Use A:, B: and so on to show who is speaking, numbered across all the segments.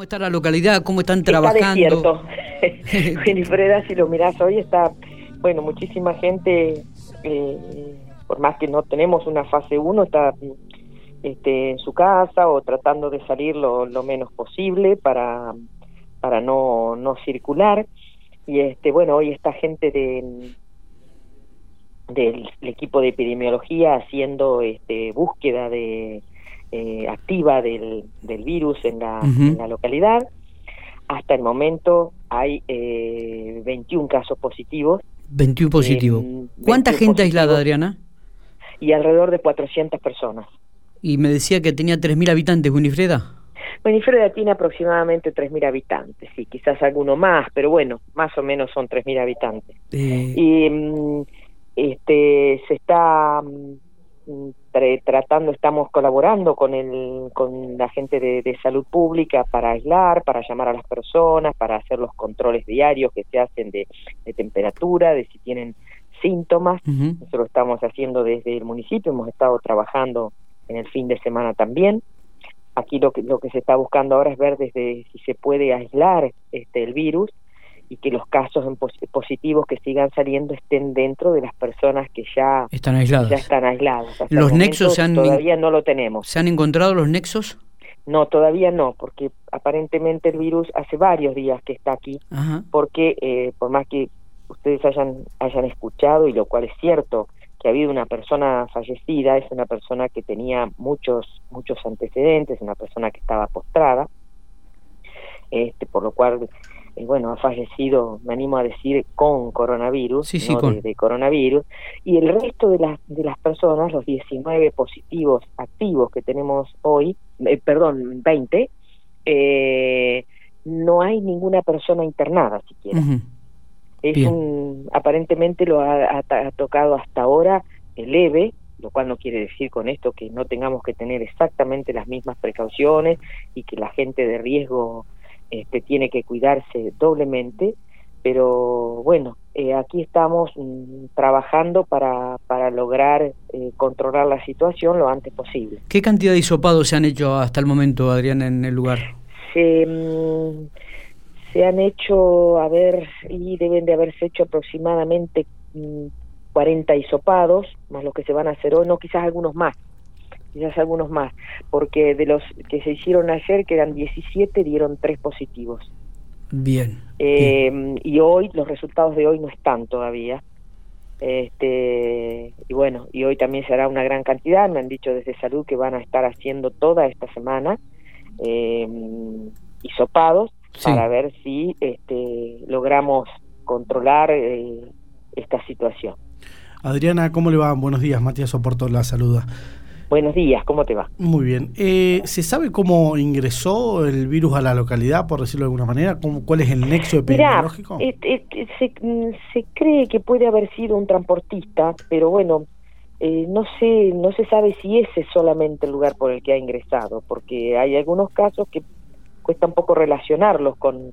A: ¿Cómo está la localidad? ¿Cómo están trabajando?
B: Está desierto. Winifreda, si lo mirás hoy, está, bueno, muchísima gente, eh, por más que no tenemos una fase 1, está este, en su casa o tratando de salir lo, lo menos posible para, para no, no circular. Y este, bueno, hoy está gente de del equipo de epidemiología haciendo este, búsqueda de eh, activa del, del, virus en la, en la, localidad. Hasta el momento hay eh, 21 casos positivos.
A: 21 positivos. Eh, ¿Cuánta gente aislada, Adriana?
B: Y alrededor de 400 personas.
A: Y me decía que tenía 3.000 habitantes, Winifreda.
B: Winifreda tiene aproximadamente 3.000 habitantes, sí, quizás alguno más, pero bueno, más o menos son 3.000 habitantes.
A: Eh...
B: Y mm, este se está mm, tratando, estamos colaborando con el, con la gente de, de, salud pública para aislar, para llamar a las personas, para hacer los controles diarios que se hacen de, de temperatura, de si tienen síntomas. Uh -huh. Eso lo estamos haciendo desde el municipio, hemos estado trabajando en el fin de semana también. Aquí lo que, lo que se está buscando ahora es ver desde si se puede aislar este el virus y que los casos en pos positivos que sigan saliendo estén dentro de las personas que ya
A: están aisladas.
B: Ya están aisladas.
A: Hasta los nexos se han
B: todavía no lo tenemos.
A: ¿Se han encontrado los nexos?
B: No, todavía no, porque aparentemente el virus hace varios días que está aquí,
A: Ajá.
B: porque eh, por más que ustedes hayan hayan escuchado y lo cual es cierto que ha habido una persona fallecida, es una persona que tenía muchos muchos antecedentes, una persona que estaba postrada, este por lo cual eh, bueno, ha fallecido, me animo a decir, con coronavirus,
A: sí, sí,
B: no
A: con...
B: de, de, coronavirus, y el resto de las, de las personas, los 19 positivos activos que tenemos hoy, eh, perdón, 20, eh, no hay ninguna persona internada siquiera. Uh -huh. Es
A: Bien.
B: un, aparentemente lo ha, ha, ha tocado hasta ahora leve, lo cual no quiere decir con esto que no tengamos que tener exactamente las mismas precauciones y que la gente de riesgo este, tiene que cuidarse doblemente, pero bueno, eh, aquí estamos mm, trabajando para, para lograr eh, controlar la situación lo antes posible.
A: ¿Qué cantidad de hisopados se han hecho hasta el momento, Adrián, en el lugar?
B: Se, mm, se han hecho, a ver, y deben de haberse hecho aproximadamente mm, 40 hisopados, más los que se van a hacer hoy, no, quizás algunos más quizás algunos más, porque de los que se hicieron ayer, que eran 17, dieron 3 positivos.
A: Bien,
B: eh,
A: bien.
B: Y hoy, los resultados de hoy no están todavía. Este, y bueno, y hoy también se hará una gran cantidad, me han dicho desde salud que van a estar haciendo toda esta semana eh, hisopados sí. para ver si este, logramos controlar eh, esta situación.
C: Adriana, ¿cómo le va? Buenos días, Matías Oporto la saluda.
B: Buenos días, ¿cómo te va?
C: Muy bien. Eh, ¿Se sabe cómo ingresó el virus a la localidad, por decirlo de alguna manera? ¿Cómo, ¿Cuál es el nexo epidemiológico?
B: Mirá, eh, eh, se, se, cree que puede haber sido un transportista, pero bueno, eh, no sé, no se sabe si ese es solamente el lugar por el que ha ingresado, porque hay algunos casos que cuesta un poco relacionarlos con,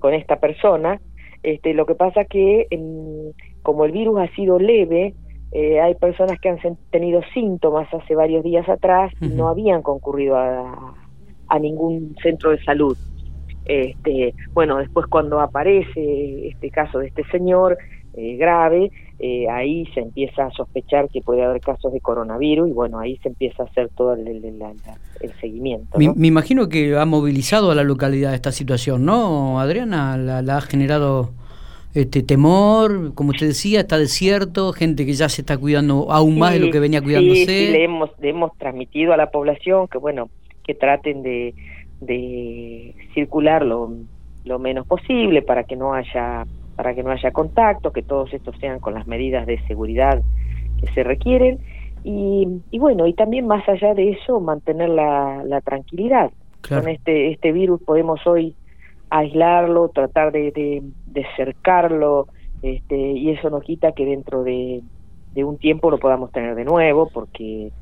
B: con esta persona. Este, lo que pasa que em, como el virus ha sido leve, eh, hay personas que han tenido síntomas hace varios días atrás y uh -huh. no habían concurrido a, a, ningún centro de salud. Este, bueno, después cuando aparece este caso de este señor eh, grave, eh, ahí se empieza a sospechar que puede haber casos de coronavirus y bueno, ahí se empieza a hacer todo el, el, el, el seguimiento.
A: ¿no? Me, me, imagino que ha movilizado a la localidad esta situación, ¿no, Adriana? La, la ha generado este temor, como usted decía, está desierto, gente que ya se está cuidando aún
B: sí,
A: más de lo que venía cuidándose.
B: Sí, sí, le hemos, le hemos transmitido a la población que bueno, que traten de, de circular lo, lo menos posible para que no haya para que no haya contacto, que todos estos sean con las medidas de seguridad que se requieren y, y bueno, y también más allá de eso mantener la, la tranquilidad.
A: Claro.
B: Con este este virus podemos hoy aislarlo, tratar de, de, de cercarlo, este, y eso no quita que dentro de, de, un tiempo lo podamos tener de nuevo, porque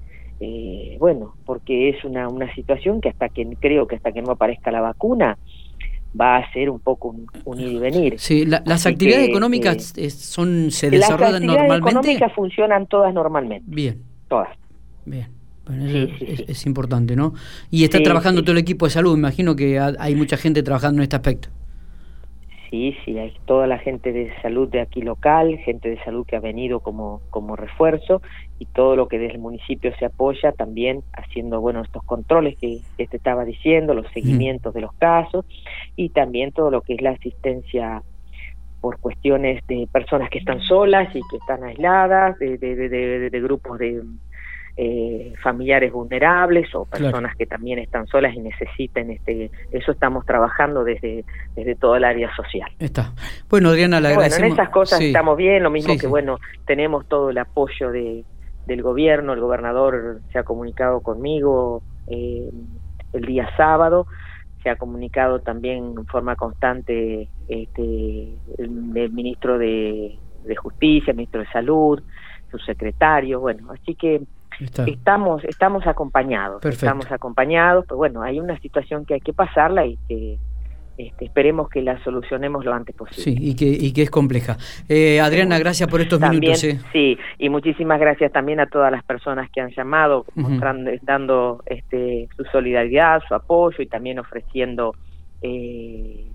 B: eh, bueno, porque es una, una situación que hasta que creo que hasta que no aparezca la vacuna va a ser un poco un, un ir y venir.
A: Sí, la, las Así actividades que, económicas eh, son se desarrollan normalmente.
B: Las actividades económicas funcionan todas normalmente.
A: Bien.
B: Todas.
A: Bien. es, importante, ¿no? Y está trabajando todo el equipo de salud, me imagino que hay mucha gente trabajando en este aspecto.
B: Sí, sí, hay toda la gente de salud de aquí local, gente de salud que ha venido como, como refuerzo y todo lo que desde el municipio se apoya también haciendo, bueno, estos controles que, que te estaba diciendo, los seguimientos de los casos y también todo lo que es la asistencia por cuestiones de personas que están solas y que están aisladas, de, de, de, grupos de eh, familiares vulnerables o personas que también están solas y necesiten este eso estamos trabajando desde desde todo el área social.
A: Está. Bueno Adriana le agradecemos
B: bueno, en esas cosas estamos bien lo mismo que bueno tenemos todo el apoyo de del gobierno el gobernador se ha comunicado conmigo eh, el día sábado se ha comunicado también en forma constante este, el, ministro de, Justicia, el ministro de Salud, su secretario, bueno, así que estamos estamos acompañados, estamos acompañados, pero bueno, hay una situación que hay que pasarla y que este, esperemos que la solucionemos lo antes posible.
A: Sí, y que, y que es compleja. Eh, Adriana, gracias por estos minutos.
B: Eh. Sí, y muchísimas gracias también a todas las personas que han llamado, mostrando, dando este, su solidaridad, su apoyo y también ofreciendo eh,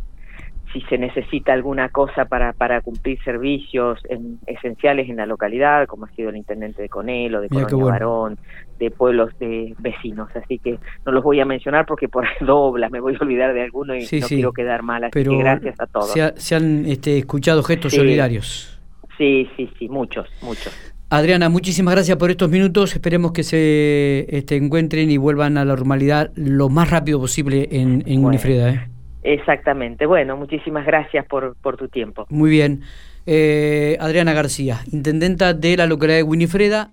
B: si se necesita alguna cosa para, para cumplir servicios esenciales en la localidad, como ha sido el intendente de Conelo, de Colonia Barón, de pueblos de vecinos. Así que no los voy a mencionar porque por dobla, me voy a olvidar de alguno y no quiero quedar mal. Así que gracias a todos.
A: Se, han este, escuchado gestos solidarios.
B: Sí, sí, sí, muchos, muchos.
A: Adriana, muchísimas gracias por estos minutos. Esperemos que se este, encuentren y vuelvan a la normalidad lo más rápido posible en, en Unifreda. ¿eh?
B: Exactamente. Bueno, muchísimas gracias por, por tu tiempo.
A: Muy bien. Eh, Adriana García, intendenta de la localidad de Winifreda.